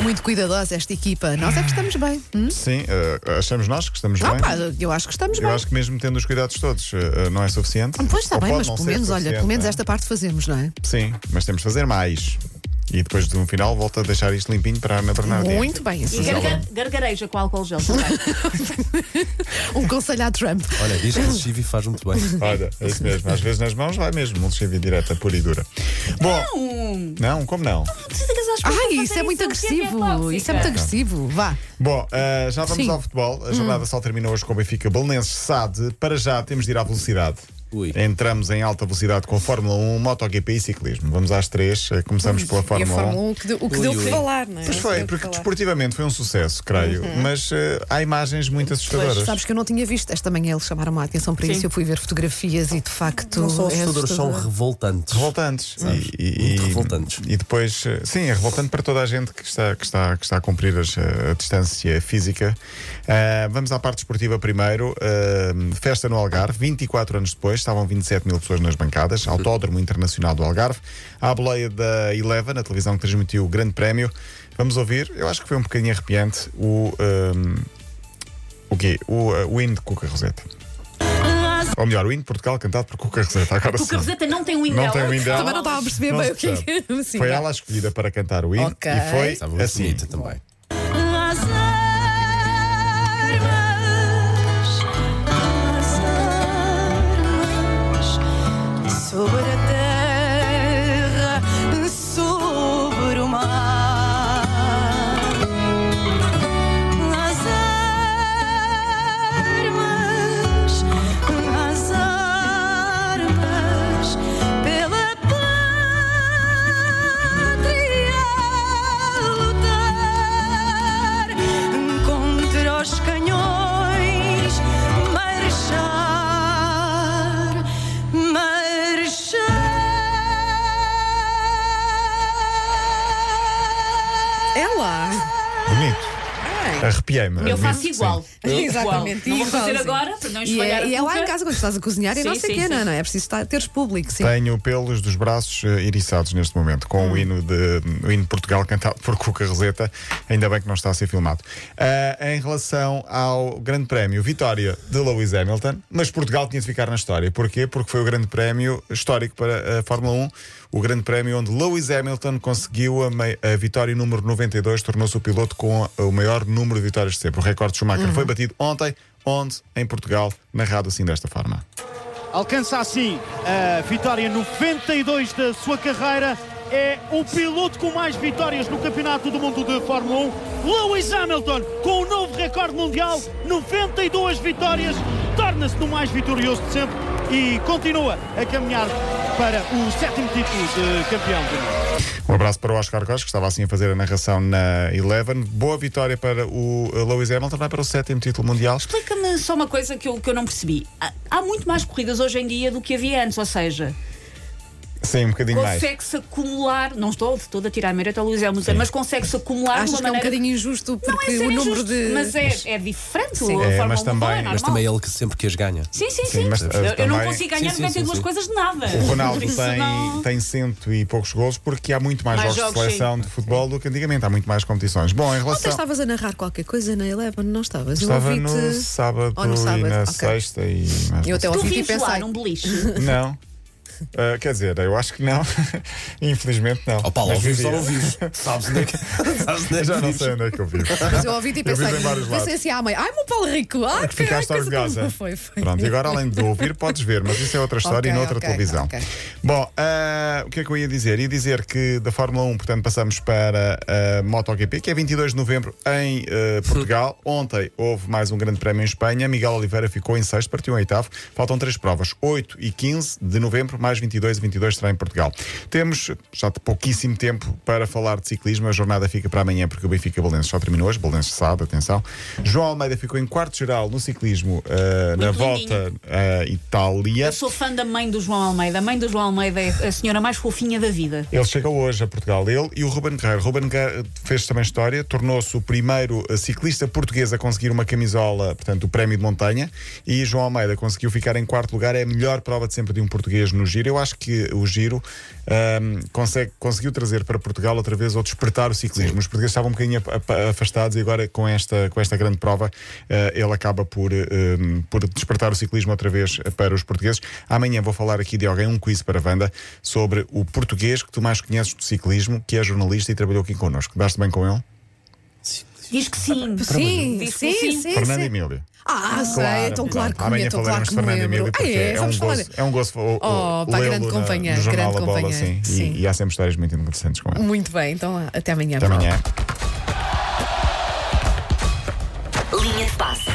Muito cuidadosa esta equipa. Nós é que estamos bem. hum? Sim, eh, achamos nós que estamos Ah, bem. pá, eu acho que estamos Eu bem. acho que mesmo tendo os cuidados todos eh, não é suficiente. Pois está Ou bem, pode mas não pelo ser menos, olha, suficiente, pelo menos não é? esta parte fazemos, não é? Sim, mas temos de fazer mais. E depois de um final volta a deixar isto limpinho para a Ana Bernardina. Muito bem, E gargar- gargareja com álcool gel também. Um conselho à Trump. Olha, isto o Chivi faz muito bem. Olha, é isso mesmo. Às vezes nas mãos vai mesmo, um lexívia direta, pura e dura. Bom, não, como não? Ai, isso é muito agressivo. Isso é muito agressivo. Vá. Bom, eh, já vamos Sim. ao futebol. A jornada só terminou hoje com o Benfica Belenenses SAD. Para já temos de ir à velocidade. Ui. Entramos em alta velocidade com Fórmula 1, MotoGP e ciclismo. Vamos às três. Eh, Começamos pela E a Fórmula 1. Fórmula 1, o que deu, o que Ui, deu que falar, não é? Pois foi, que porque falar. desportivamente foi um sucesso, creio. Mas eh, há imagens muito assustadoras. Sabes que eu não tinha visto. Esta manhã eles chamaram a atenção para Sim. isso. Eu fui ver fotografias e de facto. Não são é assustadores, são revoltantes. Revoltantes. Sabes? E, e- Muito e- revoltantes. E depois, eh, sim, é revoltante para toda a gente que está, que está, que está a cumprir as, a distância física. Ah, vamos à parte esportiva primeiro. Ah, festa no Algarve, 24 anos depois, estavam 27 mil pessoas nas bancadas. Autódromo Internacional do Algarve. À boleia da Eleven, a televisão que transmitiu o Grande Prémio. Vamos ouvir, eu acho que foi um bocadinho arrepiante, o. ah, o quê? O, ah, o hino de Cuca Roseta. Ou melhor, o hino de Portugal cantado por Cuca Roseta. Agora O sim. Carroseta não tem um Não indel. tem o hino dela. Também não estava a perceber Não bem se o que é que. percebe. Sim, Foi vá. ela a escolhida para cantar o hino Ok. e foi muito assim. bonita também. Marchar. Ela! Bonito. Arrepiei-me. Eu faço igual. sim. Eu Exatamente, igual. Não vou fazer igualzinho. agora, para não E espalhar é, a e é lá cuca. em casa quando estás a cozinhar e Sim, não sei o sim, quê, não, sim. não é? É preciso estar- teres público, sim. Tenho pelos dos braços eh, eriçados neste momento, com Hum. o, hino de, o hino de Portugal cantado por Cuca Roseta. Ainda bem que não está a ser filmado. Ah, em relação ao Grande Prémio, vitória de Lewis Hamilton, mas Portugal tinha de ficar na história. Porquê? Porque foi o Grande Prémio histórico para a Fórmula 1, o Grande Prémio onde Lewis Hamilton conseguiu a, mei- a vitória número 92, tornou-se o piloto com o maior número de vitórias de sempre. O recorde de Schumacher Uhum. foi batido ontem, onde? Em Portugal, narrado assim desta forma. Alcança assim a vitória 92 da sua carreira. É o piloto com mais vitórias no Campeonato do Mundo de Fórmula 1. Lewis Hamilton, com o novo recorde mundial, 92 vitórias, torna-se no mais vitorioso de sempre e continua a caminhar para o sétimo título de campeão do mundo. Um abraço para o Oscar Costa, que estava assim a fazer a narração na Eleven. Boa vitória para o Lewis Hamilton, vai para o sétimo título mundial. Explica-me só uma coisa que eu, que eu não percebi. Há, há muito mais corridas hoje em dia do que havia antes, ou seja, Sim, um bocadinho mais. consegue-se acumular, não estou de todo a tirar mérito ao Luís Hamilton, mas consegue-se acumular de Achas uma que é um maneira. bocadinho injusto não é porque ser o número injusto, de. Mas é, é diferente. Sim. a É, Fórmula mas 1 também- é mas também é ele que sempre que as ganha. Sim, sim, Sim, sim. mas, eu, eu não também- consigo ganhar Sim, sim, 92 sim, sim. coisas de nada. O Ronaldo tem, não- tem cento e poucos gols porque há muito mais, Mais jogos, jogos, de seleção de futebol do que antigamente. Há muito mais competições. Bom, em Ontem relação. estavas a narrar qualquer coisa na Eleven, não estavas? Eu Estava ouvi-te- no sábado, no sábado, e na ok. sexta e Eu até ouvi pensei. num beliche. Não. Uh, quer dizer, eu acho que não. Infelizmente não. Ó Paulo, ao vivo só vives. Sabes onde é que, sabes onde é que Já não sei onde é que eu vivo. Mas eu ouvi-te e Eu vivo pensei. em vários lados. Pensei assim à mãe. Ai, meu Paulo Rico. Ai, que Ficaste orgulhosa. Foi, foi. Pronto, e agora além de ouvir, podes ver, mas isso é outra história Ok, e noutra ok, televisão. ok. Bom, ah, o que é que eu ia dizer? Ia dizer que da Fórmula 1, portanto, passamos para a MotoGP, que é 22 de novembro em ah, Portugal. Ontem houve mais um grande prémio em Espanha. Miguel Oliveira ficou em sexto, partiu em oitavo. Faltam três provas, 8 e 15 de novembro, mais 22 e 22 será em Portugal. Temos já de pouquíssimo tempo para falar de ciclismo. A jornada fica para amanhã, porque o Benfica Balenço só terminou hoje. Balenço sabe, atenção. João Almeida ficou em quarto geral no ciclismo ah, na volta à Itália. Eu sou fã da mãe do João Almeida. A mãe do João Almeida é a senhora mais fofinha da vida. Ele chegou hoje a Portugal, ele e o Ruben Guerreiro. Ruben Guerreiro fez também história, tornou-se o primeiro eh, ciclista português a conseguir uma camisola, portanto, o prémio de montanha. E João Almeida conseguiu ficar em quarto lugar. É a melhor prova de sempre de um português no Giro. Giro. Eu acho que o giro ahm, consegue, conseguiu trazer para Portugal outra vez ou despertar o ciclismo. Os portugueses estavam um bocadinho afastados e agora com esta, com esta grande prova ah, ele acaba por, ahm, por despertar o ciclismo outra vez para os portugueses. Amanhã vou falar aqui de alguém, um quiz para a Wanda, sobre o português que tu mais conheces do ciclismo, que é jornalista e trabalhou aqui connosco. Daste bem com ele? Diz que sim. Sim, Diz que sim, sim. sim. Fernando sim. Emílio. Ah, sei, então claro que Amanhã então claro falaremos que de Fernando. Emílio Ah, porque é, é, um vamos falar. gozo, é um gozo o- o- Oh, pá, lê-lo grande na- companheiro, no jornal grande A Bola, companheiro, sim. sim. E, e há sempre histórias muito interessantes com ele. Muito bem, então até amanhã. Até amanhã. Linha de passe.